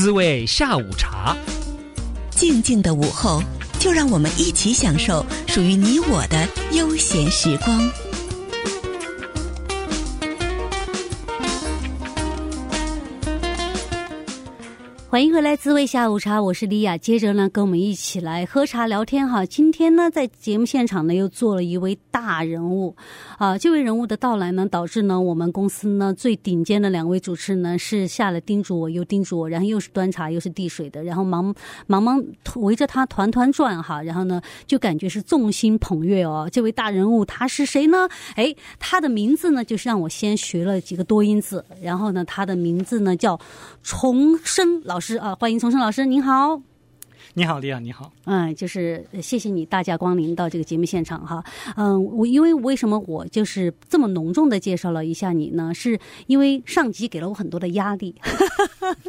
滋味下午茶，静静的午后，就让我们一起享受属于你我的悠闲时光。欢迎回来，滋味下午茶，我是莉亚。接着呢，跟我们一起来喝茶聊天哈。今天呢，在节目现场呢，又做了一位大人物啊。这位人物的到来呢，导致呢，我们公司呢最顶尖的两位主持人呢，是下了叮嘱我，又叮嘱我，然后又是端茶又是递水的，然后忙忙忙围着他团团转哈。然后呢，就感觉是众星捧月哦。这位大人物他是谁呢？哎，他的名字呢，就是让我先学了几个多音字。然后呢，他的名字呢叫重生老。师师啊，欢迎重生老师，您好。你好，李亚，你好。嗯，就是谢谢你大驾光临到这个节目现场哈。嗯，我因为为什么我就是这么隆重的介绍了一下你呢？是因为上级给了我很多的压力。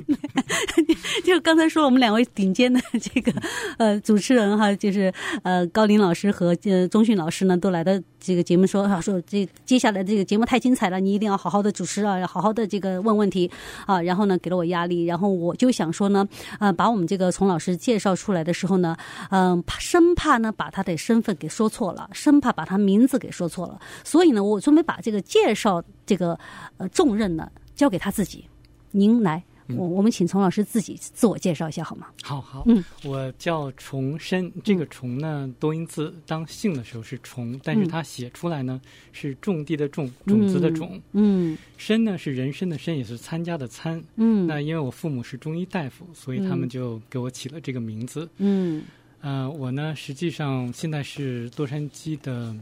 就刚才说我们两位顶尖的这个呃主持人哈，就是呃高林老师和呃钟迅老师呢，都来到这个节目说啊，说这接下来这个节目太精彩了，你一定要好好的主持啊，好好的这个问问题啊。然后呢，给了我压力，然后我就想说呢，呃，把我们这个丛老师介绍。出来的时候呢，嗯，生怕呢把他的身份给说错了，生怕把他名字给说错了，所以呢，我准备把这个介绍这个呃重任呢交给他自己。您来。我我们请丛老师自己自我介绍一下好吗？好好，嗯，我叫重申，这个重呢多音字，当姓的时候是重，但是它写出来呢是种地的种，种子的种，嗯，申呢是人参的参，也是参加的参，嗯，那因为我父母是中医大夫，所以他们就给我起了这个名字，嗯，呃，我呢实际上现在是洛杉矶的。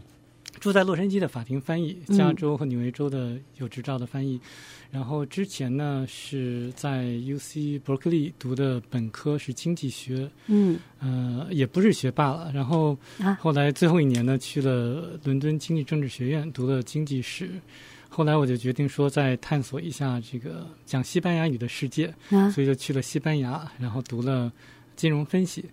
住在洛杉矶的法庭翻译，加州和纽约州的有执照的翻译。嗯、然后之前呢是在 UC Berkeley 读的本科是经济学，嗯，呃，也不是学霸了。然后后来最后一年呢去了伦敦经济政治学院读了经济史。后来我就决定说再探索一下这个讲西班牙语的世界，啊、所以就去了西班牙，然后读了金融分析。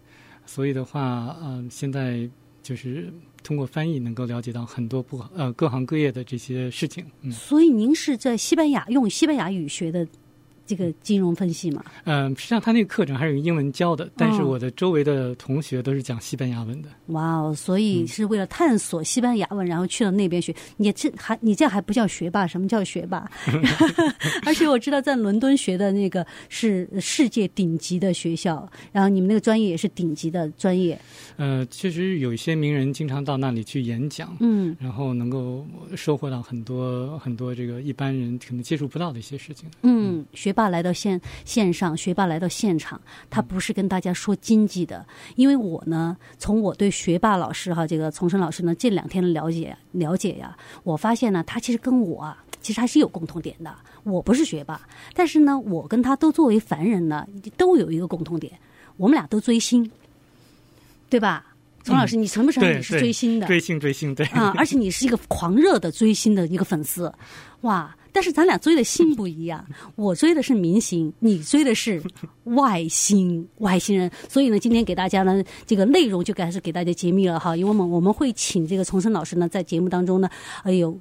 所以的话，嗯、呃，现在就是。通过翻译能够了解到很多不呃各行各业的这些事情。嗯，所以您是在西班牙用西班牙语学的。这个金融分析嘛，嗯，实际上他那个课程还是用英文教的，但是我的周围的同学都是讲西班牙文的。哇哦，所以是为了探索西班牙文，然后去了那边学。你这还你这还不叫学霸？什么叫学霸？而且我知道在伦敦学的那个是世界顶级的学校，然后你们那个专业也是顶级的专业。呃，确实有一些名人经常到那里去演讲，嗯，然后能够收获到很多很多这个一般人可能接触不到的一些事情。嗯，学。学霸来到线线上，学霸来到现场，他不是跟大家说经济的，因为我呢，从我对学霸老师哈，这个重生老师呢，这两天的了解了解呀，我发现呢，他其实跟我啊，其实还是有共同点的。我不是学霸，但是呢，我跟他都作为凡人呢，都有一个共同点，我们俩都追星，对吧？丛老师，你承不承认你是追星的？追星追星，对啊，而且你是一个狂热的追星的一个粉丝，哇！但是咱俩追的星不一样，我追的是明星，你追的是外星外星人。所以呢，今天给大家呢，这个内容就开始给大家揭秘了哈，因为我们我们会请这个重生老师呢，在节目当中呢，哎呦。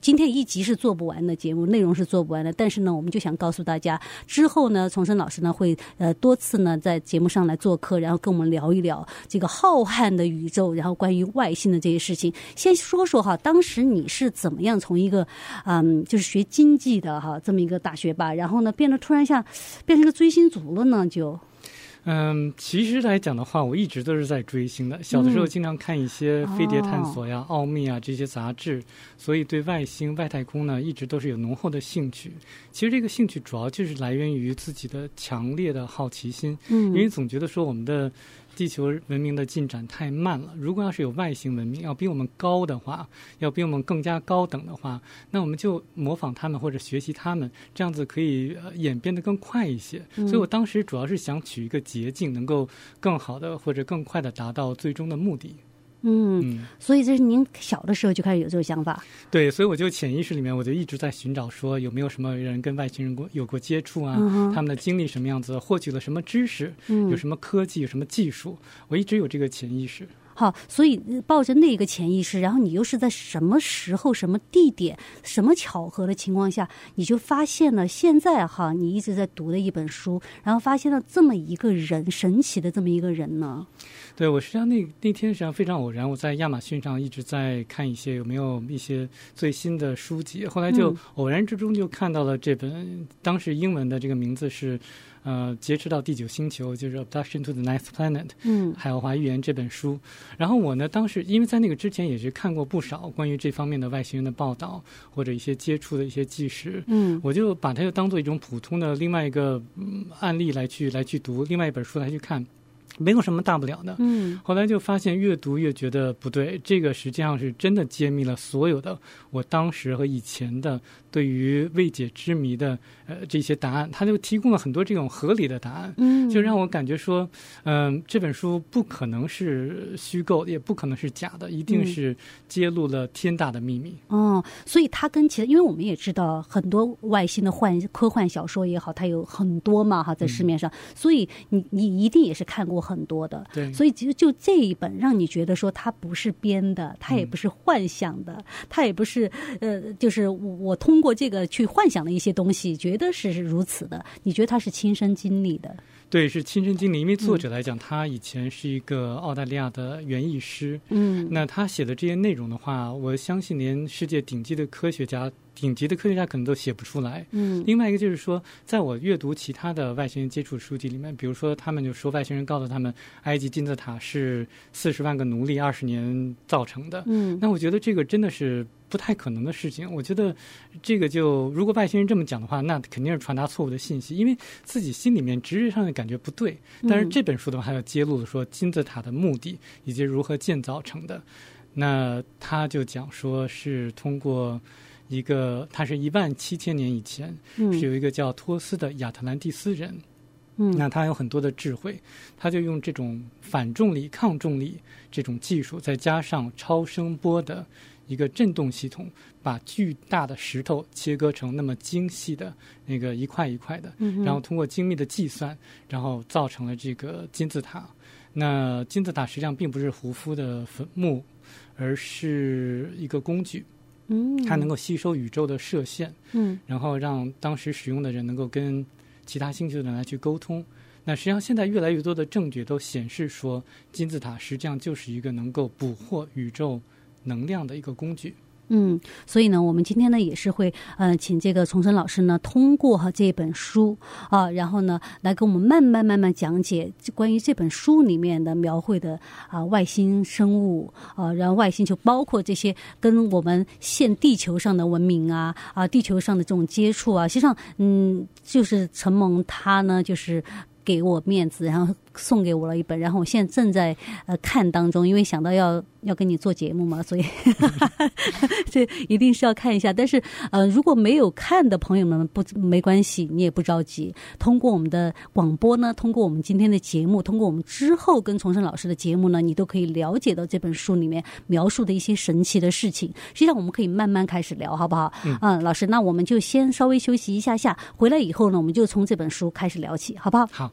今天一集是做不完的节目，内容是做不完的。但是呢，我们就想告诉大家，之后呢，重生老师呢会呃多次呢在节目上来做客，然后跟我们聊一聊这个浩瀚的宇宙，然后关于外星的这些事情。先说说哈，当时你是怎么样从一个嗯就是学经济的哈这么一个大学霸，然后呢变得突然像变成个追星族了呢？就。嗯，其实来讲的话，我一直都是在追星的。小的时候经常看一些飞碟探索呀、嗯、奥秘啊这些杂志，所以对外星、外太空呢，一直都是有浓厚的兴趣。其实这个兴趣主要就是来源于自己的强烈的好奇心，嗯，因为总觉得说我们的。地球文明的进展太慢了。如果要是有外星文明要比我们高的话，要比我们更加高等的话，那我们就模仿他们或者学习他们，这样子可以演变得更快一些。所以我当时主要是想取一个捷径，能够更好的或者更快的达到最终的目的。嗯，所以这是您小的时候就开始有这种想法。对，所以我就潜意识里面我就一直在寻找，说有没有什么人跟外星人过有过接触啊？嗯、他们的经历什么样子？获取了什么知识？嗯、有什么科技？有什么技术？我一直有这个潜意识。好，所以抱着那个潜意识，然后你又是在什么时候、什么地点、什么巧合的情况下，你就发现了现在哈，你一直在读的一本书，然后发现了这么一个人，神奇的这么一个人呢？对，我实际上那那天实际上非常偶然，我在亚马逊上一直在看一些有没有一些最新的书籍，后来就偶然之中就看到了这本，嗯、当时英文的这个名字是。呃，劫持到第九星球，就是《Abduction to the Ninth Planet》，嗯，海奥华预言这本书。然后我呢，当时因为在那个之前也是看过不少关于这方面的外星人的报道，或者一些接触的一些纪实，嗯，我就把它就当做一种普通的另外一个、嗯、案例来去来去读，另外一本书来去看。没有什么大不了的，嗯，后来就发现越读越觉得不对，这个实际上是真的揭秘了所有的我当时和以前的对于未解之谜的呃这些答案，他就提供了很多这种合理的答案，嗯，就让我感觉说，嗯、呃，这本书不可能是虚构，也不可能是假的，一定是揭露了天大的秘密。哦，所以它跟其他，因为我们也知道很多外星的幻科幻小说也好，它有很多嘛哈，在市面上，嗯、所以你你一定也是看过。很多的，对，所以其实就这一本让你觉得说它不是编的，它也不是幻想的，嗯、它也不是呃，就是我通过这个去幻想的一些东西，觉得是如此的。你觉得他是亲身经历的？对，是亲身经历。因为作者来讲，嗯、他以前是一个澳大利亚的园艺师，嗯，那他写的这些内容的话，我相信连世界顶级的科学家。顶级的科学家可能都写不出来。嗯，另外一个就是说，在我阅读其他的外星人接触书籍里面，比如说他们就说外星人告诉他们，埃及金字塔是四十万个奴隶二十年造成的。嗯，那我觉得这个真的是不太可能的事情。我觉得这个就如果外星人这么讲的话，那肯定是传达错误的信息，因为自己心里面直觉上的感觉不对。但是这本书的话，还要揭露说金字塔的目的以及如何建造成的。那他就讲说是通过。一个，他是一万七千年以前，是有一个叫托斯的亚特兰蒂斯人，嗯，那他有很多的智慧，他就用这种反重力、抗重力这种技术，再加上超声波的一个震动系统，把巨大的石头切割成那么精细的那个一块一块的，然后通过精密的计算，然后造成了这个金字塔。那金字塔实际上并不是胡夫的坟墓，而是一个工具。嗯，它能够吸收宇宙的射线，嗯，然后让当时使用的人能够跟其他星球的人来去沟通。那实际上现在越来越多的证据都显示说，金字塔实际上就是一个能够捕获宇宙能量的一个工具。嗯，所以呢，我们今天呢也是会呃，请这个重生老师呢通过哈这本书啊，然后呢来给我们慢慢慢慢讲解关于这本书里面的描绘的啊外星生物啊，然后外星球包括这些跟我们现地球上的文明啊啊地球上的这种接触啊，实际上嗯，就是承蒙他呢就是给我面子，然后。送给我了一本，然后我现在正在呃看当中，因为想到要要跟你做节目嘛，所以 这一定是要看一下。但是呃，如果没有看的朋友们不没关系，你也不着急。通过我们的广播呢，通过我们今天的节目，通过我们之后跟重生老师的节目呢，你都可以了解到这本书里面描述的一些神奇的事情。实际上我们可以慢慢开始聊，好不好？嗯，嗯，老师，那我们就先稍微休息一下下，回来以后呢，我们就从这本书开始聊起，好不好？好。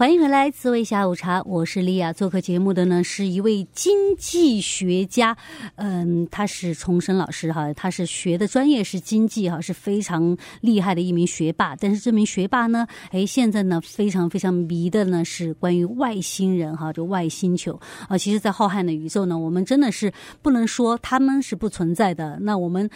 欢迎回来，滋味下午茶，我是莉亚。做客节目的呢是一位经济学家，嗯，他是重生老师哈，他是学的专业是经济哈，是非常厉害的一名学霸。但是这名学霸呢，哎，现在呢非常非常迷的呢是关于外星人哈，就外星球啊。其实，在浩瀚的宇宙呢，我们真的是不能说他们是不存在的，那我们。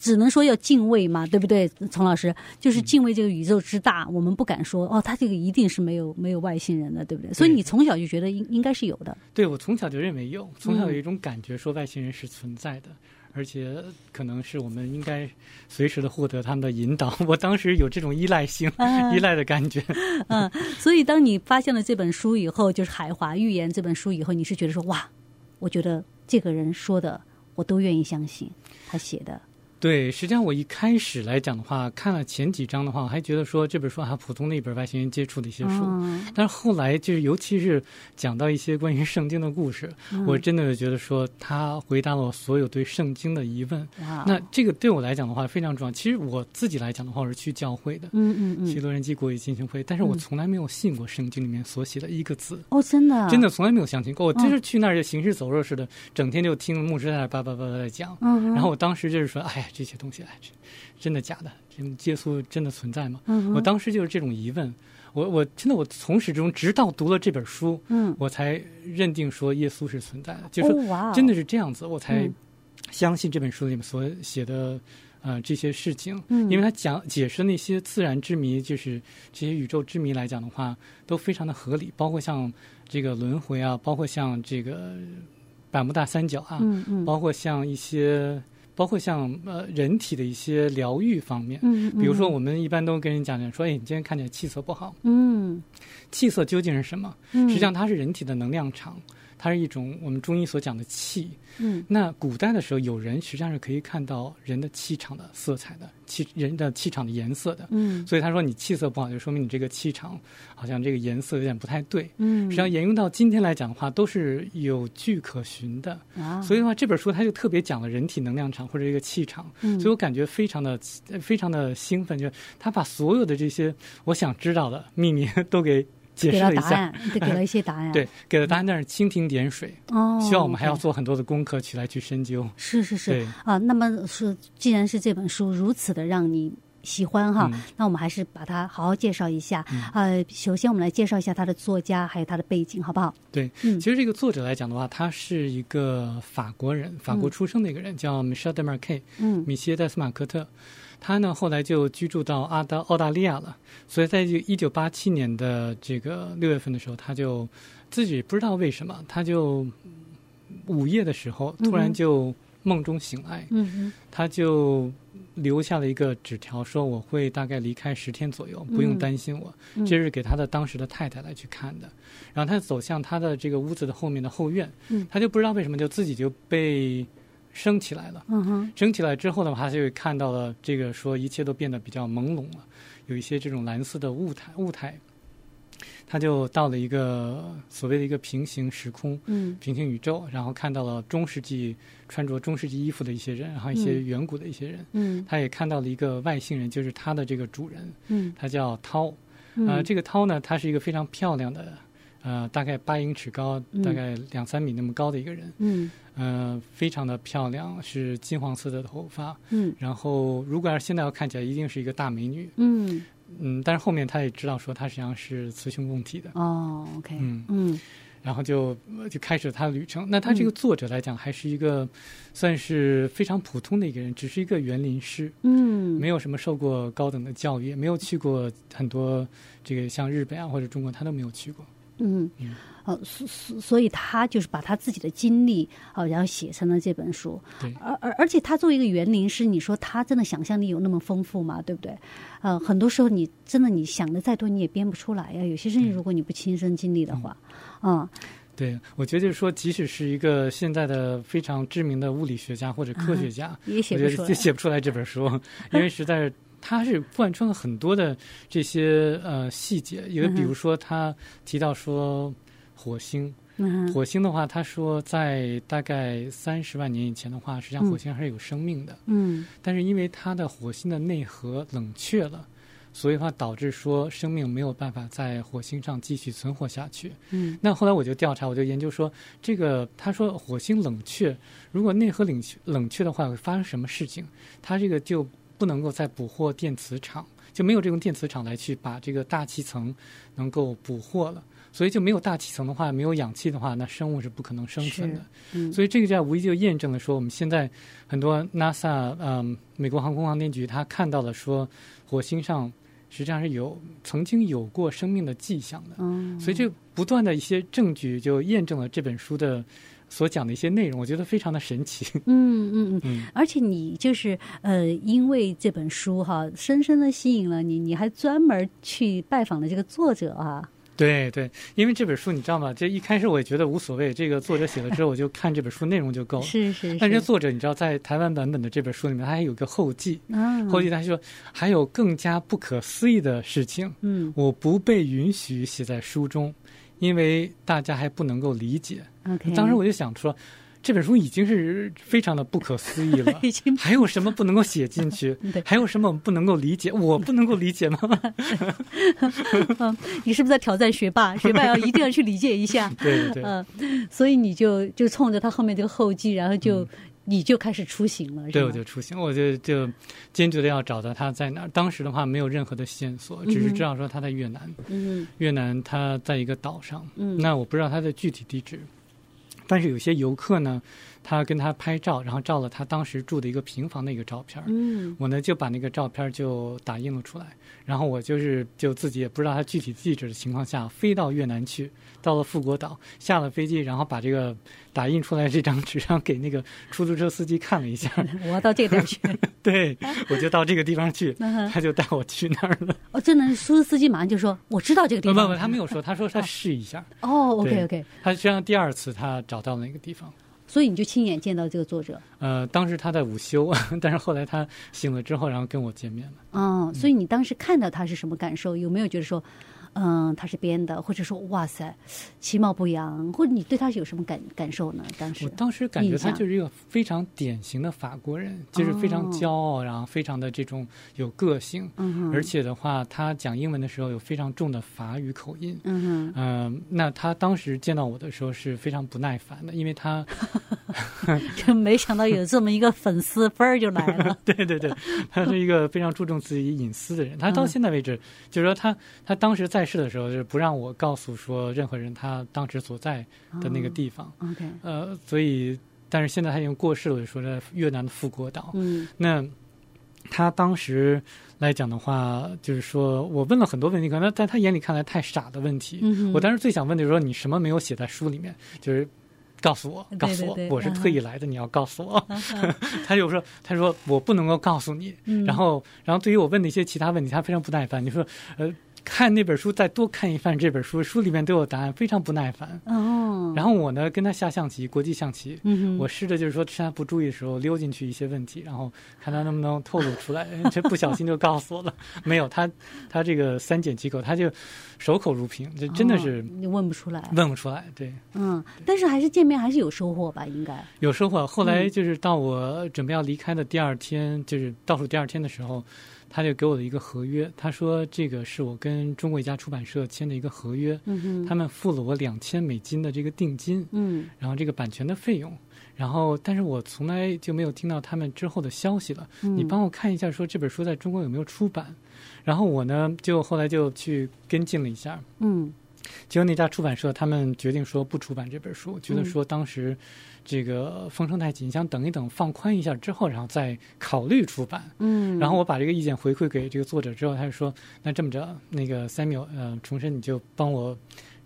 只能说要敬畏嘛，对不对，丛老师？就是敬畏这个宇宙之大，嗯、我们不敢说哦，他这个一定是没有没有外星人的，对不对？对，所以你从小就觉得应应该是有的。对，我从小就认为有，从小有一种感觉，说外星人是存在的，嗯、而且可能是我们应该随时的获得他们的引导。我当时有这种依赖性、啊、依赖的感觉。嗯，所以当你发现了这本书以后，就是《海华预言》这本书以后，你是觉得说哇，我觉得这个人说的我都愿意相信，他写的。对，实际上我一开始来讲的话，看了前几章的话，我还觉得说这本书还普通的一本外星人接触的一些书。嗯、但是后来就是，尤其是讲到一些关于圣经的故事，嗯、我真的觉得说他回答了我所有对圣经的疑问。那这个对我来讲的话非常重要。其实我自己来讲的话，我是去教会的，嗯嗯嗯，去洛杉矶国际进行会，但是我从来没有信过圣经里面所写的一个字。哦，真的，真的从来没有相信过。我就是去那儿就行尸走肉似的，整天就听牧师在那叭叭叭叭在讲。嗯，然后我当时就是说，哎呀。这些东西来，真的假的？这耶稣真的存在吗？嗯、我当时就是这种疑问。我我真的我从始至终，直到读了这本书，嗯，我才认定说耶稣是存在的。就是说，真的是这样子，哦、我才相信这本书里面所写的呃这些事情。嗯，因为他讲解释那些自然之谜，就是这些宇宙之谜来讲的话，都非常的合理。包括像这个轮回啊，包括像这个百慕大三角啊，嗯嗯，包括像一些。包括像呃人体的一些疗愈方面，嗯，比如说我们一般都跟人讲讲说，哎，你今天看起来气色不好，嗯，气色究竟是什么？实际上它是人体的能量场。它是一种我们中医所讲的气，嗯，那古代的时候，有人实际上是可以看到人的气场的色彩的，气人的气场的颜色的，嗯，所以他说你气色不好，就说明你这个气场好像这个颜色有点不太对，嗯，实际上沿用到今天来讲的话，都是有据可循的，啊，所以的话这本书它就特别讲了人体能量场或者一个气场，嗯，所以我感觉非常的非常的兴奋，就是他把所有的这些我想知道的秘密 都给。解释了一下，给了答案，给了一些答案。对，给了答案，但是蜻蜓点水。哦，希望我们还要做很多的功课，去来去深究。是是是。啊，那么是，既然是这本书如此的让你喜欢哈，嗯、那我们还是把它好好介绍一下。嗯、呃，首先我们来介绍一下他的作家，还有他的背景，好不好？对，嗯，其实这个作者来讲的话，他是一个法国人，法国出生的一个人，嗯、叫 Michel Desmarquet，嗯，米歇·戴斯马克特。他呢，后来就居住到阿大澳大利亚了，所以在这一九八七年的这个六月份的时候，他就自己不知道为什么，他就午夜的时候突然就梦中醒来，他就留下了一个纸条，说我会大概离开十天左右，不用担心我。这是给他的当时的太太来去看的。然后他走向他的这个屋子的后面的后院，他就不知道为什么就自己就被。升起来了，嗯，升起来之后的话，他就看到了这个，说一切都变得比较朦胧了，有一些这种蓝色的雾态，雾态，他就到了一个所谓的一个平行时空，嗯，平行宇宙，然后看到了中世纪穿着中世纪衣服的一些人，然后一些远古的一些人，嗯，他也看到了一个外星人，就是他的这个主人，嗯，他叫涛，呃，这个涛呢，他是一个非常漂亮的。呃，大概八英尺高，大概两三米那么高的一个人，嗯，呃，非常的漂亮，是金黄色的头发，嗯，然后如果要是现在要看起来，一定是一个大美女，嗯嗯，但是后面他也知道说他实际上是雌雄共体的，哦，OK，嗯。嗯，然后就就开始他的旅程。那他这个作者来讲，还是一个算是非常普通的一个人，只是一个园林师，嗯，没有什么受过高等的教育，没有去过很多这个像日本啊或者中国，他都没有去过。嗯，呃，所所所以他就是把他自己的经历啊，然后写成了这本书。对，而而而且他作为一个园林师，你说他真的想象力有那么丰富吗？对不对？呃，很多时候你真的你想的再多，你也编不出来呀。有些事情如果你不亲身经历的话，啊、嗯，嗯、对，我觉得就是说，即使是一个现在的非常知名的物理学家或者科学家，啊、也写不出来，就写不出来这本书，因为实在是。他是贯穿了很多的这些呃细节，因为比如说他提到说火星，火星的话，他说在大概三十万年以前的话，实际上火星还是有生命的，嗯，但是因为它的火星的内核冷却了，所以话导致说生命没有办法在火星上继续存活下去，嗯，那后来我就调查，我就研究说这个他说火星冷却，如果内核冷却冷却的话，会发生什么事情？它这个就。不能够再捕获电磁场，就没有这种电磁场来去把这个大气层能够捕获了，所以就没有大气层的话，没有氧气的话，那生物是不可能生存的。嗯、所以这个在无疑就验证了说，我们现在很多 NASA，嗯，美国航空航天局，他看到了说，火星上实际上是有曾经有过生命的迹象的。嗯，所以这不断的一些证据就验证了这本书的。所讲的一些内容，我觉得非常的神奇。嗯嗯嗯，嗯 而且你就是呃，因为这本书哈，深深的吸引了你，你还专门去拜访了这个作者啊。对对，因为这本书你知道吗？这一开始我也觉得无所谓，这个作者写了之后，我就看这本书内容就够了。是是是。但是作者你知道，在台湾版本的这本书里面，他还有个后记。嗯。后记他说还有更加不可思议的事情。嗯。我不被允许写在书中，因为大家还不能够理解。OK。当时我就想说。这本书已经是非常的不可思议了，还有什么不能够写进去？还有什么不能够理解？我不能够理解吗？你是不是在挑战学霸？学霸要一定要去理解一下。对对对。嗯，所以你就就冲着他后面这个后记，然后就、嗯、你就开始出行了。对，我就出行，我就就坚决的要找到他在哪儿。当时的话没有任何的线索，只是知道说他在越南。嗯。越南他在一个岛上。嗯。那我不知道他的具体地址。但是有些游客呢，他跟他拍照，然后照了他当时住的一个平房的一个照片。嗯，我呢就把那个照片就打印了出来，然后我就是就自己也不知道他具体地址的情况下，飞到越南去，到了富国岛，下了飞机，然后把这个打印出来这张纸，然后给那个出租车司机看了一下。我要到这个地方去。对，我就到这个地方去，他就带我去那儿了。哦，真的，出租司机马上就说我知道这个地方。不不，他没有说，他说他试一下。哦，OK OK。他实际上第二次他找到了那个地方。所以你就亲眼见到这个作者？呃，当时他在午休，但是后来他醒了之后，然后跟我见面了。哦，所以你当时看到他是什么感受？有没有觉得说？嗯，他是编的，或者说哇塞，其貌不扬，或者你对他有什么感感受呢？当时。我当时感觉他就是一个非常典型的法国人，就是非常骄傲，然后非常的这种有个性，嗯，而且的话，他讲英文的时候有非常重的法语口音，嗯嗯，那他当时见到我的时候是非常不耐烦的，因为他就 没想到有这么一个粉丝分儿就来了，对对对，他是一个非常注重自己隐私的人，他到现在为止，就是说他他当时在。在世的时候，就是不让我告诉说任何人他当时所在的那个地方。Oh, OK，呃，所以，但是现在他已经过世了，就说在越南的富国岛。嗯，那他当时来讲的话，就是说我问了很多问题，可能在他眼里看来太傻的问题。嗯，我当时最想问的就是说，你什么没有写在书里面？就是告诉我，告诉我，对对对，我是特意来的，uh. 你要告诉我。Uh. 他就说，他说我不能够告诉你。嗯，然后，然后对于我问的一些其他问题，他非常不耐烦。你说，呃。看那本书，再多看一番这本书，书里面都有答案，非常不耐烦。哦。然后我呢，跟他下象棋，国际象棋。嗯。我试着就是说，趁他不注意的时候溜进去一些问题，然后看他能不能透露出来。这不小心就告诉我了。没有他，他这个三缄其口，他就守口如瓶，这真的是。你问不出来。问不出来，对。嗯。但是还是见面还是有收获吧？应该。有收获。后来就是到我准备要离开的第二天，就是倒数第二天的时候。他就给我的一个合约，他说这个是我跟中国一家出版社签的一个合约，嗯、他们付了我两千美金的这个定金，嗯，然后这个版权的费用，然后但是我从来就没有听到他们之后的消息了。嗯、你帮我看一下，说这本书在中国有没有出版？然后我呢就后来就去跟进了一下，嗯，结果那家出版社他们决定说不出版这本书，觉得说当时。这个风声太紧，想等一等，放宽一下之后，然后再考虑出版。嗯，然后我把这个意见回馈给这个作者之后，他就说：“那这么着，那个 Samuel，呃，重申你就帮我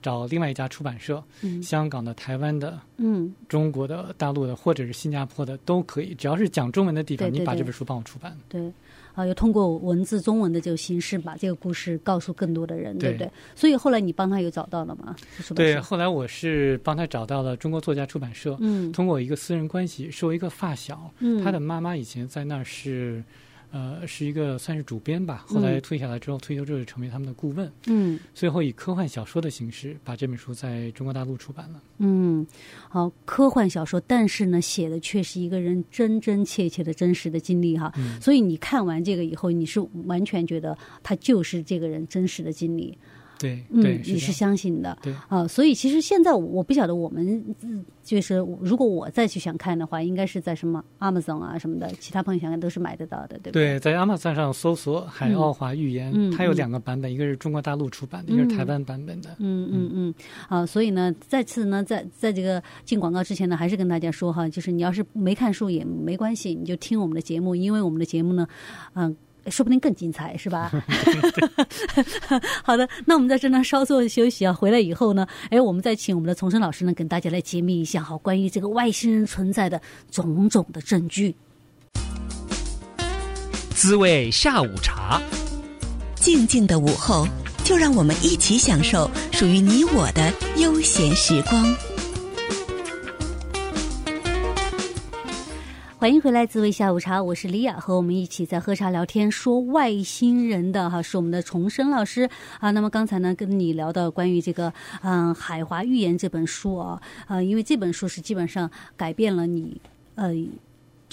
找另外一家出版社，嗯，香港的、台湾的，嗯，中国的、大陆的，或者是新加坡的都可以，只要是讲中文的地方，对对对，你把这本书帮我出版。”对。啊，又通过文字中文的这个形式，把这个故事告诉更多的人，对，对不对？所以后来你帮他有找到了吗？对，后来我是帮他找到了中国作家出版社，嗯，通过一个私人关系，是我一个发小，嗯，他的妈妈以前在那儿是。呃，是一个算是主编吧，后来退下来之后，嗯、退休之后就成为他们的顾问。嗯，最后以科幻小说的形式把这本书在中国大陆出版了。嗯，好，科幻小说，但是呢，写的却是一个人真真切切的真实的经历哈、嗯。所以你看完这个以后，你是完全觉得他就是这个人真实的经历。对，对，嗯，你是相信的，对。啊，所以其实现在我不晓得我们就是如果我再去想看的话，应该是在什么 Amazon 啊什么的，其他朋友想看都是买得到的，对不对？对，在 Amazon 上搜索《海奥华预言》，嗯，它有两个版本，嗯，一个是中国大陆出版的，嗯，一个是台湾版本的。嗯嗯嗯，啊，所以呢，再次呢，在在这个进广告之前呢，还是跟大家说哈，就是你要是没看书也没关系，你就听我们的节目，因为我们的节目呢，嗯。说不定更精彩，是吧？好的，那我们在这呢稍作休息啊，回来以后呢，哎，我们再请我们的重生老师呢，跟大家来揭秘一下哈，关于这个外星人存在的种种的证据。滋味下午茶，静静的午后，就让我们一起享受属于你我的悠闲时光。欢迎回来，滋味下午茶，我是李雅，和我们一起在喝茶聊天说外星人的哈是我们的重生老师啊。那么刚才呢，跟你聊到关于这个嗯《海华预言》这本书啊，呃，因为这本书是基本上改变了你呃。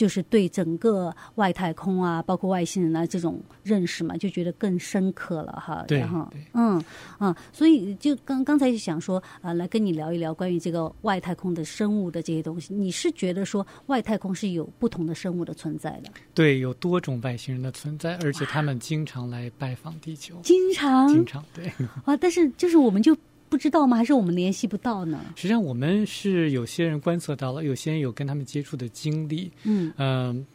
就是对整个外太空啊，包括外星人啊这种认识嘛，就觉得更深刻了哈。对，然后嗯啊，所以就刚刚才就想说啊、呃，来跟你聊一聊关于这个外太空的生物的这些东西。你是觉得说外太空是有不同的生物的存在的？对，有多种外星人的存在，而且他们经常来拜访地球。经常，经常对啊，但是就是我们就。不知道吗？还是我们联系不到呢？实际上，我们是有些人观测到了，有些人有跟他们接触的经历。嗯嗯、呃，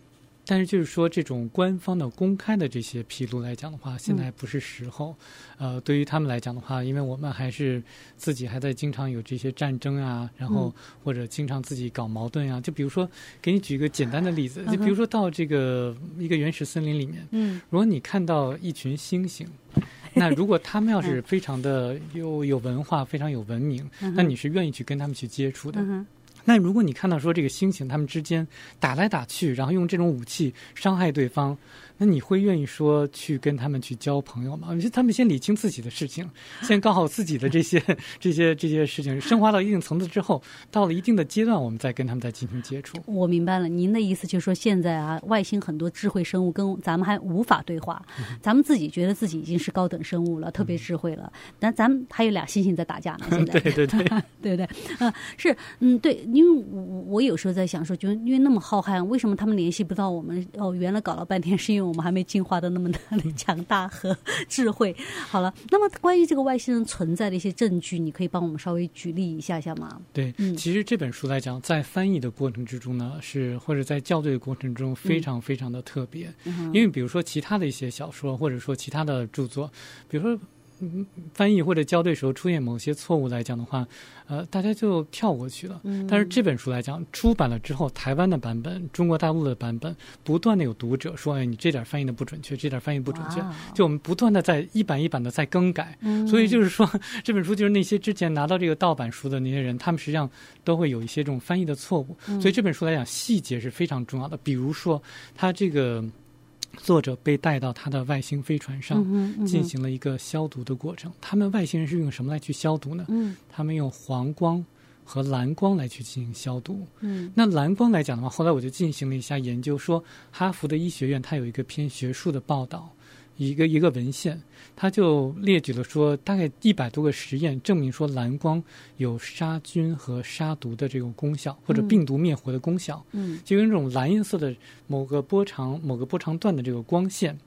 但是就是说，这种官方的、公开的这些披露来讲的话，现在还不是时候。嗯、呃，对于他们来讲的话，因为我们还是自己还在经常有这些战争啊，然后或者经常自己搞矛盾啊。就比如说，给你举一个简单的例子，就比如说到这个一个原始森林里面，嗯，如果你看到一群猩猩。那如果他们要是非常的又有文化，非常有文明，那你是愿意去跟他们去接触的。那如果你看到说这个猩猩他们之间打来打去，然后用这种武器伤害对方。那你会愿意说去跟他们去交朋友吗？他们先理清自己的事情，先搞好自己的这些这些这些事情，升华到一定层次之后，到了一定的阶段，我们再跟他们再进行接触。我明白了，您的意思就是说，现在啊，外星很多智慧生物跟咱们还无法对话，咱们自己觉得自己已经是高等生物了，特别智慧了，但咱们还有俩猩猩在打架呢。现在对 对对，对对，嗯，是，嗯，对，因为我我有时候在想说，就因为那么浩瀚，为什么他们联系不到我们？哦，原来搞了半天是因为。我们还没进化的那么的强大和智慧。好了，那么关于这个外星人存在的一些证据，你可以帮我们稍微举例一下下吗？对，嗯，其实这本书来讲，在翻译的过程之中呢，是或者在校对的过程中，非常非常的特别。嗯，因为比如说其他的一些小说，或者说其他的著作，比如说。嗯，翻译或者校对时候出现某些错误来讲的话，呃，大家就跳过去了。嗯，但是这本书来讲，出版了之后，台湾的版本、中国大陆的版本，不断的有读者说：“哎，你这点翻译的不准确，这点翻译不准确。”就我们不断的在一版一版的在更改。嗯，所以 就是说，这本书就是那些之前拿到这个盗版书的那些人，他们实际上都会有一些这种翻译的错误。嗯，所以这本书来讲，细节是非常重要的。比如说，他这个。作者被带到他的外星飞船上，进行了一个消毒的过程。他们外星人是用什么来去消毒呢？他们用黄光和蓝光来去进行消毒。那蓝光来讲的话，后来我就进行了一下研究，说哈佛的医学院它有一个偏学术的报道。一个一个文献，他就列举了说，大概一百多个实验证明说，蓝光有杀菌和杀毒的这种功效，或者病毒灭活的功效。嗯，就用这种蓝颜色的某个波长、某个波长段的这个光线，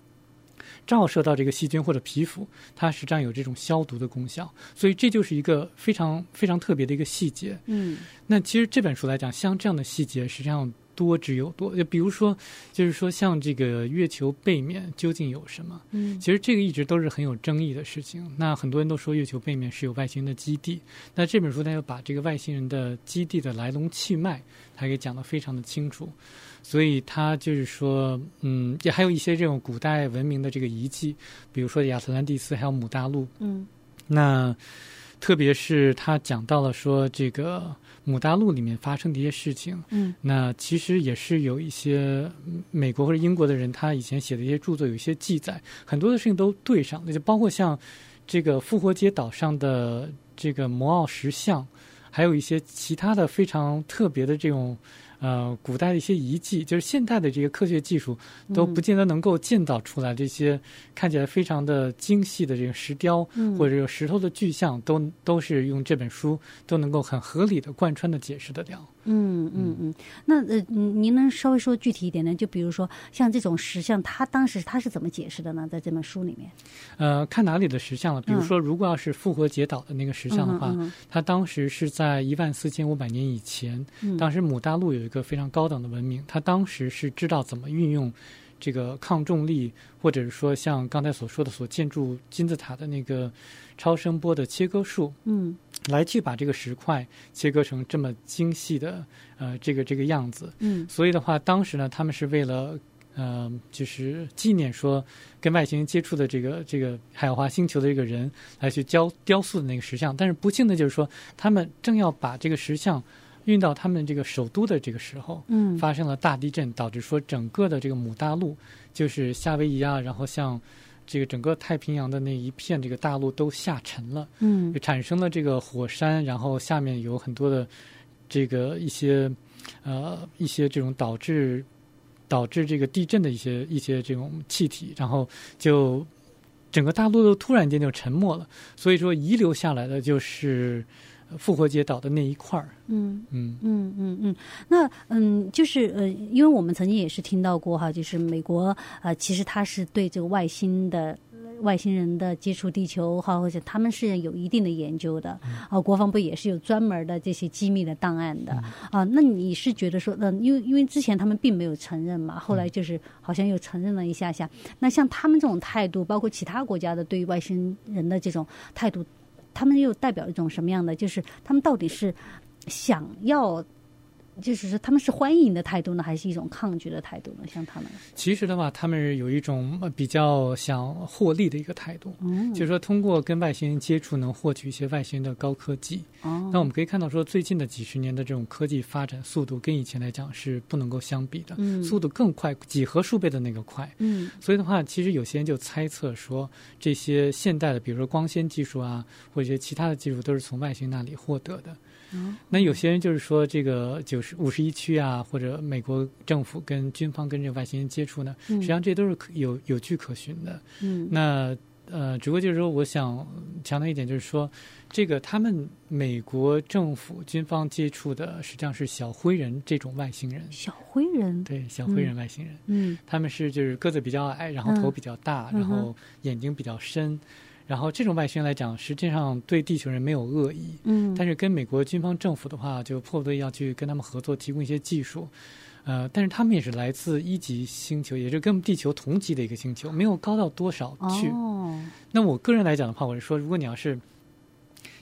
照射到这个细菌或者皮肤，它实际上有这种消毒的功效。所以这就是一个非常非常特别的一个细节。嗯，那其实这本书来讲，像这样的细节实际上。多之又多，就比如说，就是说，像这个月球背面究竟有什么？嗯，其实这个一直都是很有争议的事情。那很多人都说月球背面是有外星人的基地。那这本书它就把这个外星人的基地的来龙去脉，它给讲得非常的清楚。所以它就是说，嗯，也还有一些这种古代文明的这个遗迹，比如说亚特兰蒂斯，还有母大陆。嗯，那特别是他讲到了说这个。母大陆里面发生的一些事情，嗯，那其实也是有一些美国或者英国的人，他以前写的一些著作有一些记载，很多的事情都对上，那就包括像这个复活节岛上的这个摩奥石像，还有一些其他的非常特别的这种。呃，古代的一些遗迹，就是现代的这些科学技术都不见得能够建造出来。这些看起来非常的精细的这个石雕，嗯、或者有石头的具象，都都是用这本书都能够很合理的贯穿的解释得了。嗯嗯嗯。那呃，您能稍微说具体一点呢？就比如说像这种石像，他当时他是怎么解释的呢？在这本书里面？呃，看哪里的石像了？比如说，如果要是复活节岛的那个石像的话，嗯、他当时是在一万四千五百年以前，嗯、当时母大陆有。一个非常高等的文明，他当时是知道怎么运用这个抗重力，或者是说像刚才所说的所建筑金字塔的那个超声波的切割术，嗯，来去把这个石块切割成这么精细的呃这个这个样子，嗯，所以的话，当时呢，他们是为了呃，就是纪念说跟外星人接触的这个这个海华星球的这个人来去雕雕塑的那个石像。但是不幸的就是说，他们正要把这个石像运到他们这个首都的这个时候，嗯，发生了大地震，导致说整个的这个母大陆，就是夏威夷啊，然后像这个整个太平洋的那一片这个大陆都下沉了，嗯，就产生了这个火山，然后下面有很多的这个一些呃一些这种导致导致这个地震的一些一些这种气体，然后就整个大陆都突然间就沉没了，所以说遗留下来的就是。复活节岛的那一块儿，嗯嗯嗯嗯嗯，那嗯就是呃，因为我们曾经也是听到过哈，就是美国呃，其实他是对这个外星的外星人的接触地球哈，或者他们是有一定的研究的啊，国防部也是有专门的这些机密的档案的啊。那你是觉得说，嗯，因为因为之前他们并没有承认嘛，后来就是好像又承认了一下下。那像他们这种态度，包括其他国家的对于外星人的这种态度。他们又代表一种什么样的？就是他们到底是想要，就是说他们是欢迎的态度呢，还是一种抗拒的态度呢？像他们，其实的话，他们有一种比较想获利的一个态度，嗯，就是说通过跟外星人接触，能获取一些外星人的高科技。哦，那我们可以看到，说最近的几十年的这种科技发展速度，跟以前来讲是不能够相比的，嗯，速度更快，几何数倍的那个快，嗯，所以的话，其实有些人就猜测说，这些现代的，比如说光纤技术啊，或者一些其他的技术，都是从外星那里获得的。嗯，那有些人就是说，这个九十五十一区啊，或者美国政府跟军方跟这个外星人接触呢，实际上这都是有有据可循的。嗯，那呃，只不过就是说，我想强调一点，就是说，这个他们美国政府军方接触的实际上是小灰人这种外星人。小灰人，对，小灰人外星人。嗯，他们是就是个子比较矮，然后头比较大，然后眼睛比较深。然后这种外星人来讲，实际上对地球人没有恶意，嗯，但是跟美国军方政府的话，就迫不得已要去跟他们合作，提供一些技术，呃，但是他们也是来自一级星球，也是跟地球同级的一个星球，没有高到多少去。哦，那我个人来讲的话，我是说，如果你要是。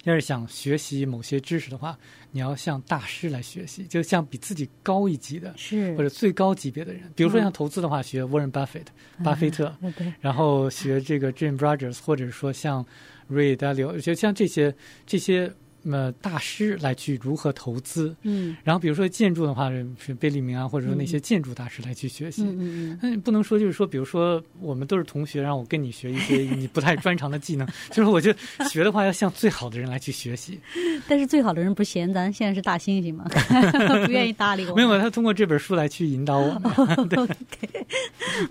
要是想学习某些知识的话，你要向大师来学习，就像比自己高一级的，是或者最高级别的人。比如说像投资的话，嗯、学 Warren Buffett，巴菲特，嗯、然后学这个 Jim Rogers，或者说像 Ray Dalio，就像这些这些。那么大师来去如何投资？嗯，然后比如说建筑的话是贝利明啊，或者说那些建筑大师来去学习。嗯嗯嗯。不能说就是说，比如说我们都是同学，让我跟你学一些 你不太专长的技能，就是我就学的话要向最好的人来去学习。但是最好的人不是嫌咱现在是大猩猩吗？不愿意搭理我。没有，他通过这本书来去引导我们。对。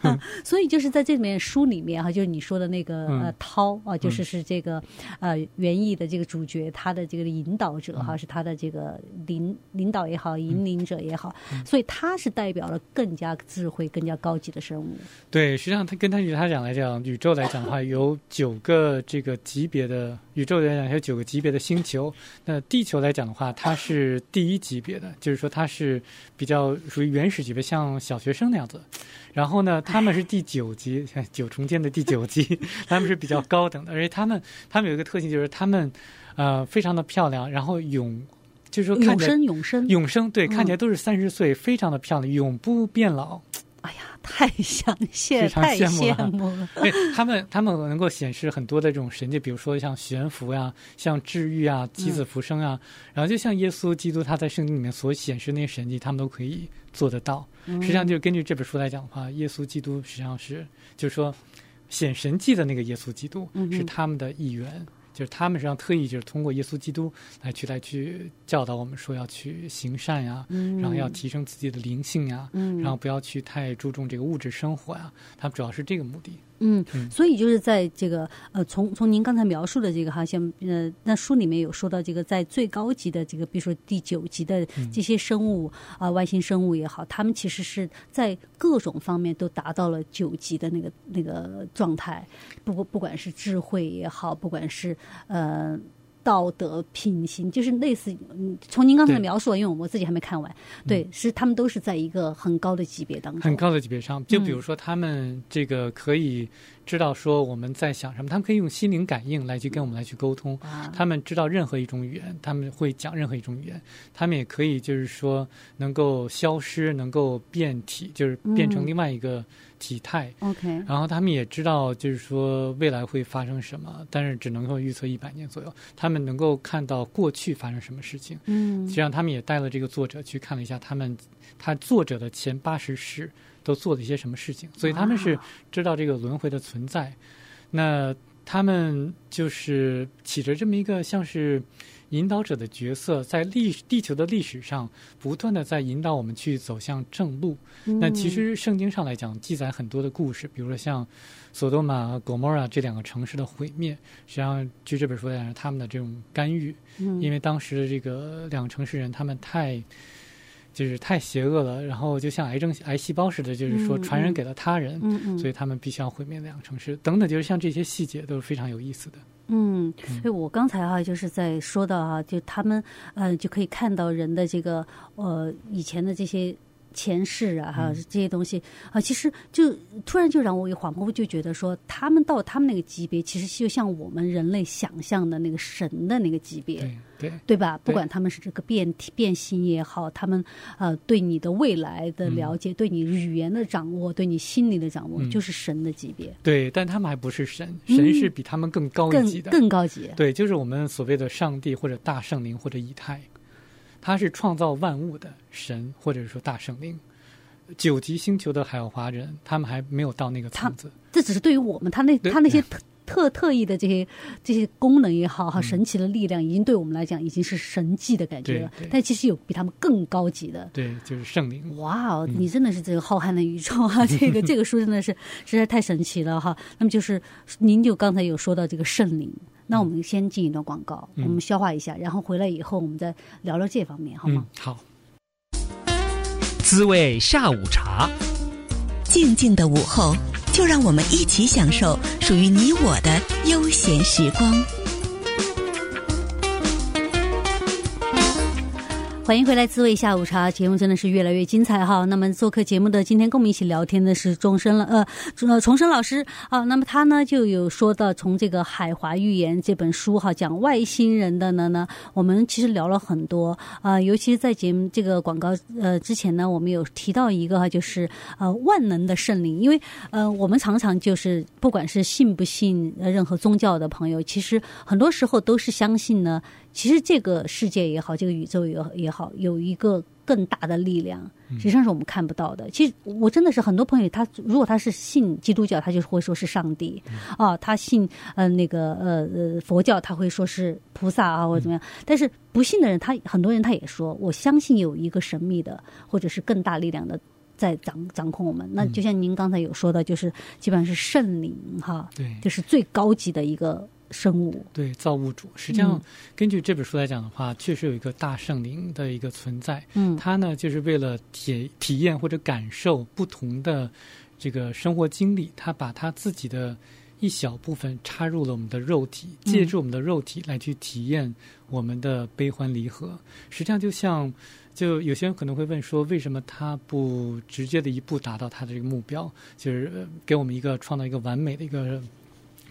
嗯，所以就是在这里面书里面哈，就是你说的那个呃涛啊，就是是这个呃园艺的这个主角，他的这个。引导者哈，是他的这个领领导也好，引领者也好，嗯、所以他是代表了更加智慧、更加高级的生物。对，实际上他跟他与他讲来讲，宇宙来讲的话，有九个这个级别的宇宙来讲有九个级别的星球。那地球来讲的话，它是第一级别的，就是说它是比较属于原始级别，像小学生那样子。然后呢，他们是第九级，像 九重天的第九级，他们是比较高等的，而且他们他们有一个特性，就是他们。呃，非常的漂亮，然后永，就是说看着永生永生永生，对，嗯、看起来都是三十岁，非常的漂亮，永不变老。哎呀，太想羡，太羡慕了。对，他们，他们能够显示很多的这种神迹，比如说像悬浮呀，像治愈啊，起死复生啊，嗯、然后就像耶稣基督他在圣经里面所显示那些神迹，他们都可以做得到。嗯、实际上，就是根据这本书来讲的话，耶稣基督实际上是，就是说显神迹的那个耶稣基督是他们的一员。嗯就是他们实际上特意就是通过耶稣基督来去来去教导我们说要去行善呀，嗯、然后要提升自己的灵性呀，嗯、然后不要去太注重这个物质生活呀，他们主要是这个目的。嗯，所以就是在这个呃，从从您刚才描述的这个哈，像呃，那书里面有说到这个，在最高级的这个，比如说第九级的这些生物啊、呃，外星生物也好，他们其实是在各种方面都达到了九级的那个那个状态，不不管是智慧也好，不管是呃。道德品行，就是类似，嗯，从您刚才的描述，因为我自己还没看完，对，嗯、是他们都是在一个很高的级别当中，很高的级别上，就比如说他们这个可以。知道说我们在想什么，他们可以用心灵感应来去跟我们来去沟通。他们知道任何一种语言，他们会讲任何一种语言。他们也可以就是说能够消失，能够变体，就是变成另外一个体态。OK。然后他们也知道就是说未来会发生什么，但是只能够预测一百年左右。他们能够看到过去发生什么事情。嗯。实际上他们也带了这个作者去看了一下他们他作者的前八十世。都做了一些什么事情，所以他们是知道这个轮回的存在。那他们就是起着这么一个像是引导者的角色，在历地球的历史上不断的在引导我们去走向正路。那其实圣经上来讲记载很多的故事，比如说像索多玛、葛摩拉这两个城市的毁灭，实际上据这本书来讲，他们的这种干预，因为当时的这个两个城市人他们太。就是太邪恶了，然后就像癌症癌细胞似的，就是说传染给了他人，嗯嗯、所以他们必须要毁灭两个城市等等，就是像这些细节都是非常有意思的。嗯，所以我刚才哈就是在说到哈，就他们嗯就可以看到人的这个呃以前的这些。前世啊，哈，这些东西啊，其实就突然就让我一恍惚，就觉得说，他们到他们那个级别，其实就像我们人类想象的那个神的那个级别，对对，对吧？不管他们是这个变体变形也好，他们呃对你的未来的了解，对你语言的掌握，对你心理的掌握，就是神的级别。对，但他们还不是神，神是比他们更高一级的，更高级。对，就是我们所谓的上帝或者大圣灵或者以太。他是创造万物的神，或者说大圣灵。九级星球的海奥华人，他们还没有到那个层次。这只是对于我们，他那他那些特特特异的这些这些功能也好，哈，神奇的力量，已经对我们来讲已经是神迹的感觉了。但其实有比他们更高级的，对，就是圣灵。哇哦，你真的是这个浩瀚的宇宙啊！这个这个书真的是实在太神奇了哈。那么就是您就刚才有说到这个圣灵。那我们先进一段广告，嗯、我们消化一下，然后回来以后我们再聊聊这方面，好吗？嗯、好。滋味下午茶，静静的午后，就让我们一起享受属于你我的悠闲时光。欢迎回来，滋味下午茶节目真的是越来越精彩哈。那么做客节目的今天跟我们一起聊天的是重生了呃呃重生老师啊。那么他呢就有说到从这个《海华预言》这本书哈讲外星人的呢呢，我们其实聊了很多啊，尤其是在节目这个广告呃之前呢，我们有提到一个哈，就是呃万能的圣灵，因为呃我们常常就是不管是信不信任何宗教的朋友，其实很多时候都是相信呢。其实这个世界也好，这个宇宙也也好，有一个更大的力量，实际上是我们看不到的。其实我真的是很多朋友，他如果他是信基督教，他就会说是上帝啊；他信呃那个呃呃佛教，他会说是菩萨啊或者怎么样。但是不信的人，他很多人他也说，我相信有一个神秘的或者是更大力量的在掌掌控我们。那就像您刚才有说的，就是基本上是圣灵哈，对，就是最高级的一个。生物对造物主，实际上根据这本书来讲的话，嗯、确实有一个大圣灵的一个存在。嗯，他呢就是为了体体验或者感受不同的这个生活经历，他把他自己的一小部分插入了我们的肉体，借助我们的肉体来去体验我们的悲欢离合。嗯、实际上，就像就有些人可能会问说，为什么他不直接的一步达到他的这个目标，就是给我们一个创造一个完美的一个。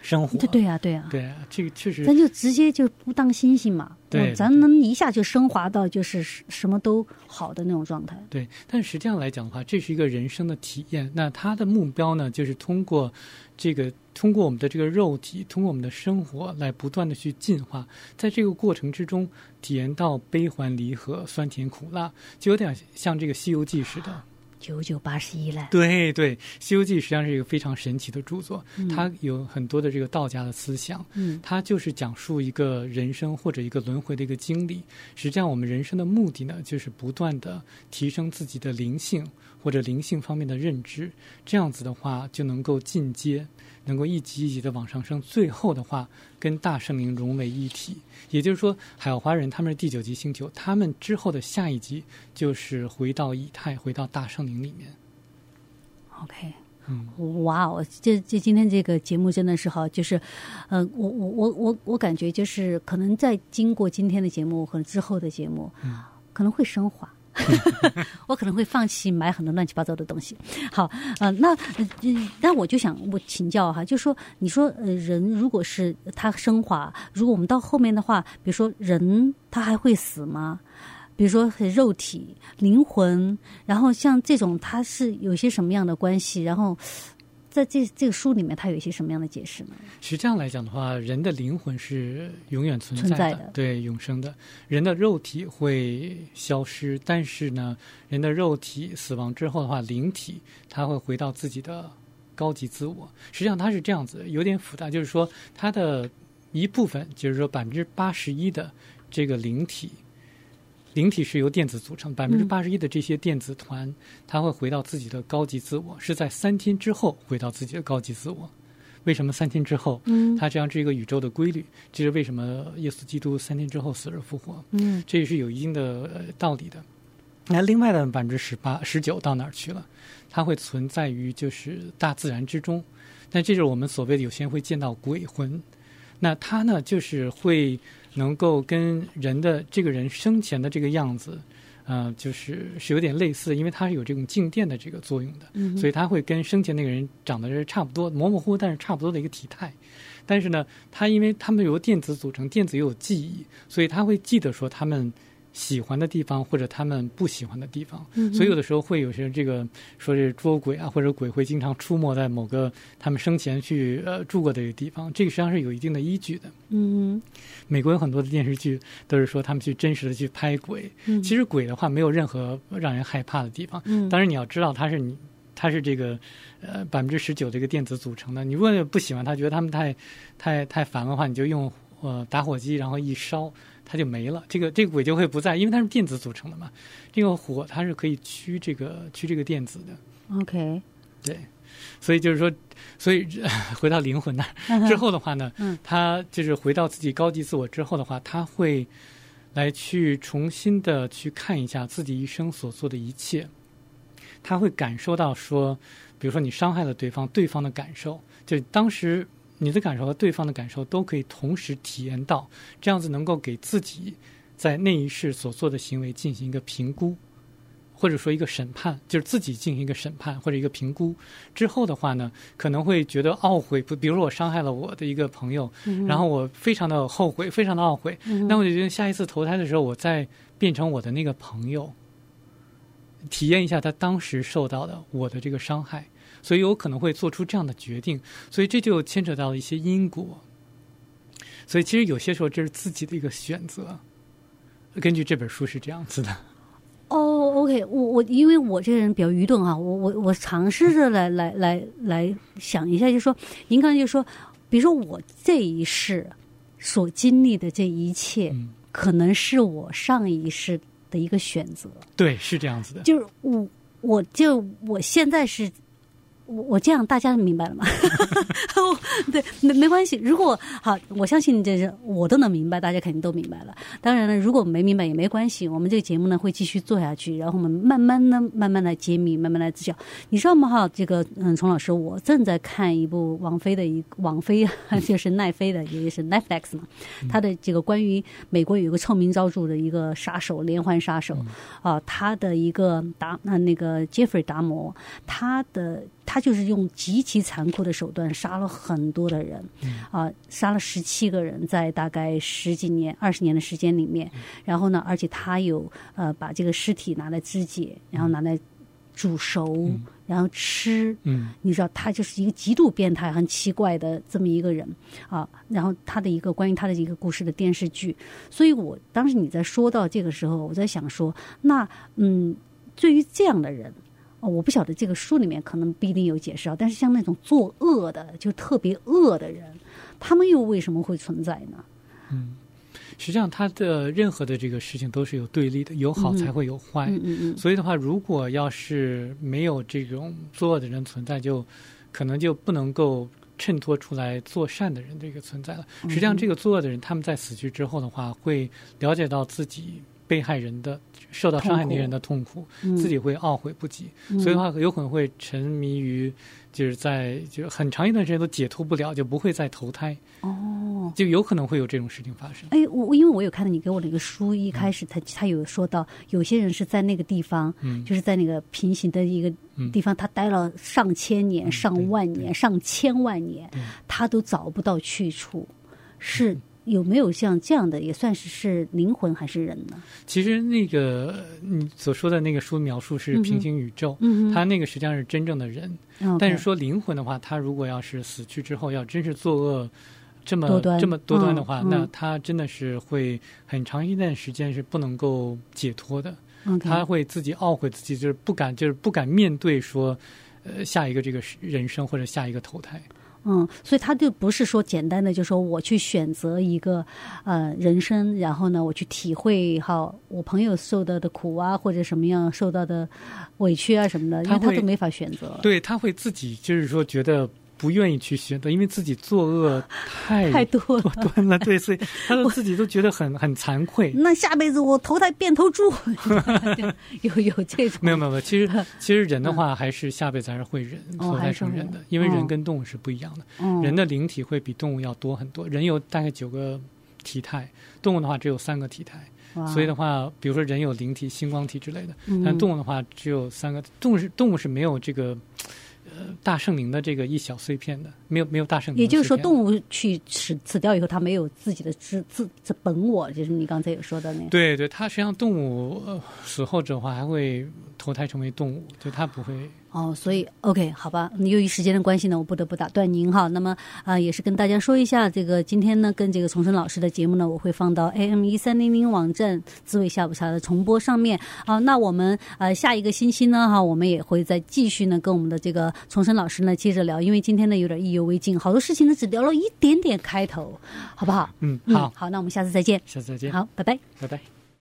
生活对对呀，对呀，对啊，这个确实，咱就直接就不当星星嘛，对，咱能一下就升华到就是什么都好的那种状态。对，但实际上来讲的话，这是一个人生的体验。那他的目标呢，就是通过这个，通过我们的这个肉体，通过我们的生活来不断的去进化，在这个过程之中，体验到悲欢离合、酸甜苦辣，就有点像这个《西游记》似的。九九八十一了。对对，《西游记》实际上是一个非常神奇的著作，嗯、它有很多的这个道家的思想，嗯，它就是讲述一个人生或者一个轮回的一个经历。实际上，我们人生的目的呢，就是不断的提升自己的灵性或者灵性方面的认知，这样子的话就能够进阶。能够一级一级的往上升，最后的话跟大圣灵融为一体。也就是说，海奥华人他们是第九级星球，他们之后的下一级就是回到以太，回到大圣灵里面。OK，嗯，哇哦，这这今天这个节目真的是好，就是，呃，我我我我我感觉就是可能在经过今天的节目和之后的节目，嗯，可能会升华。我可能会放弃买很多乱七八糟的东西。好，呃，那，那我就想我请教哈，就说你说呃，人如果是他升华，如果我们到后面的话，比如说人他还会死吗？比如说肉体、灵魂，然后像这种他是有些什么样的关系？然后。在这这个书里面，它有一些什么样的解释呢？实际上来讲的话，人的灵魂是永远存在的，在的，对，永生的。人的肉体会消失，但是呢，人的肉体死亡之后的话，灵体它会回到自己的高级自我。实际上它是这样子，有点复杂，就是说它的一部分，就是说百分之八十一的这个灵体。灵体是由电子组成，百分之八十一的这些电子团，它会回到自己的高级自我，是在三天之后回到自己的高级自我。为什么三天之后？嗯，它这样是一个宇宙的规律。这是为什么耶稣基督三天之后死而复活？嗯，这也是有一定的道理的。那另外的百分之十八、十九到哪儿去了？它会存在于就是大自然之中。但这就是我们所谓的有些人会见到鬼魂。那它呢，就是会。能够跟人的这个人生前的这个样子，呃，就是是有点类似，因为它是有这种静电的这个作用的，嗯，所以它会跟生前那个人长得是差不多，模模糊糊，但是差不多的一个体态。但是呢，它因为它们由电子组成，电子又有记忆，所以它会记得说他们。喜欢的地方或者他们不喜欢的地方，嗯、所以有的时候会有些这个说是捉鬼啊，或者鬼会经常出没在某个他们生前去呃住过的一个地方，这个实际上是有一定的依据的。嗯，美国有很多的电视剧都是说他们去真实的去拍鬼，嗯、其实鬼的话没有任何让人害怕的地方。嗯，当然你要知道它是你它是这个呃百分之十九这个电子组成的，你如果不喜欢他觉得他们太太太烦的话，你就用呃打火机然后一烧。它就没了，这个这个鬼就会不在，因为它是电子组成的嘛。这个火它是可以驱这个驱这个电子的。OK，对，所以就是说，所以 回到灵魂那儿之后的话呢，嗯，他就是回到自己高级自我之后的话，他会来去重新的去看一下自己一生所做的一切，他会感受到说，比如说你伤害了对方，对方的感受，就当时。你的感受和对方的感受都可以同时体验到，这样子能够给自己在那一世所做的行为进行一个评估，或者说一个审判，就是自己进行一个审判或者一个评估之后的话呢，可能会觉得懊悔。不，比如我伤害了我的一个朋友，嗯、然后我非常的后悔，非常的懊悔。嗯、那我就觉得下一次投胎的时候，我再变成我的那个朋友，体验一下他当时受到的我的这个伤害。所以有可能会做出这样的决定，所以这就牵扯到了一些因果。所以其实有些时候这是自己的一个选择。根据这本书是这样子的。哦、oh，OK，我我因为我这个人比较愚钝啊，我我我尝试着来来来来想一下，就是说您刚才就说，比如说我这一世所经历的这一切，嗯、可能是我上一世的一个选择。对，是这样子的。就是我我就我现在是。我我这样大家明白了吗？对，没没关系。如果好，我相信这是我都能明白，大家肯定都明白了。当然了，如果没明白也没关系，我们这个节目呢会继续做下去，然后我们慢慢的、慢慢来揭秘，慢慢来知晓。你知道吗？哈，这个嗯，丛老师，我正在看一部王菲的一王菲，就是奈飞的，也就是 Netflix 嘛，他的这个关于美国有一个臭名昭著的一个杀手，连环杀手啊，他的一个达那那个 Jeffrey 达摩，他的。他就是用极其残酷的手段杀了很多的人，啊，杀了十七个人，在大概十几年、二十年的时间里面。然后呢，而且他有呃把这个尸体拿来肢解，然后拿来煮熟，然后吃。嗯，你知道他就是一个极度变态、很奇怪的这么一个人啊。然后他的一个关于他的一个故事的电视剧，所以我当时你在说到这个时候，我在想说，那嗯，对于这样的人。我不晓得这个书里面可能不一定有解释啊，但是像那种作恶的，就特别恶的人，他们又为什么会存在呢？嗯，实际上他的任何的这个事情都是有对立的，有好才会有坏。嗯嗯嗯。所以的话，如果要是没有这种作恶的人存在，就可能就不能够衬托出来做善的人这个存在了。实际上，这个作恶的人，他们在死去之后的话，会了解到自己被害人的受到伤害那人的痛苦，自己会懊悔不及，嗯、所以的话有可能会沉迷于。就是在就很长一段时间都解脱不了，就不会再投胎哦，就有可能会有这种事情发生。哎，我因为我有看到你给我那个书，一开始他、嗯、他有说到，有些人是在那个地方，嗯，就是在那个平行的一个地方，嗯、他待了上千年、嗯、上万年、上千万年，他都找不到去处，是。嗯有没有像这样的，也算是是灵魂还是人呢？其实那个你所说的那个书描述是平行宇宙，嗯，他那个实际上是真正的人。嗯，但是说灵魂的话，他如果要是死去之后要真是作恶这么这么多端的话，那他真的是会很长一段时间是不能够解脱的。嗯，他会自己懊悔自己，就是不敢，就是不敢面对说，呃，下一个这个人生或者下一个投胎。嗯，所以他就不是说简单的，就说我去选择一个呃人生，然后呢，我去体会哈我朋友受到的苦啊，或者什么样受到的委屈啊什么的，因为他都没法选择。对，他会自己就是说觉得。不愿意去选择，因为自己作恶太太多了，多了，对，所以他们自己都觉得很 很惭愧。那下辈子我投胎变头猪，有有这种？没有没有没有，其实 其实人的话，还是下辈子还是会人、嗯、投胎成人的，因为人跟动物是不一样的。嗯、人的灵体会比动物要多很多，人有大概九个体态，动物的话只有三个体态。所以的话，比如说人有灵体、星光体之类的，但动物的话只有三个。动物是动物是没有这个。呃，大圣灵的这个一小碎片的，没有没有大圣灵。也就是说，动物去死死掉以后，它没有自己的自自自本我，就是你刚才有说的那。对对，它实际上动物、呃、死后者的话，还会投胎成为动物，就它不会。哦，所以 OK，好吧。由于时间的关系呢，我不得不打断您哈。那么啊、呃，也是跟大家说一下，这个今天呢，跟这个重生老师的节目呢，我会放到 AM 一三零零网站滋味下午茶的重播上面。好、啊，那我们呃下一个星期呢，哈，我们也会再继续呢，跟我们的这个重生老师呢接着聊。因为今天呢有点意犹未尽，好多事情呢只聊了一点点开头，好不好？嗯，好，好，那我们下次再见。下次再见。好，拜拜，拜拜。